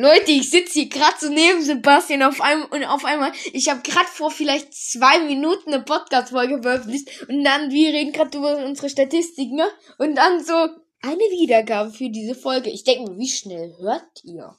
Leute, ich sitze hier gerade so neben Sebastian auf einmal und auf einmal, ich habe gerade vor vielleicht zwei Minuten eine Podcast-Folge veröffentlicht und dann, wir reden gerade über unsere Statistiken, ne? Und dann so eine Wiedergabe für diese Folge. Ich denke mir, wie schnell hört ihr?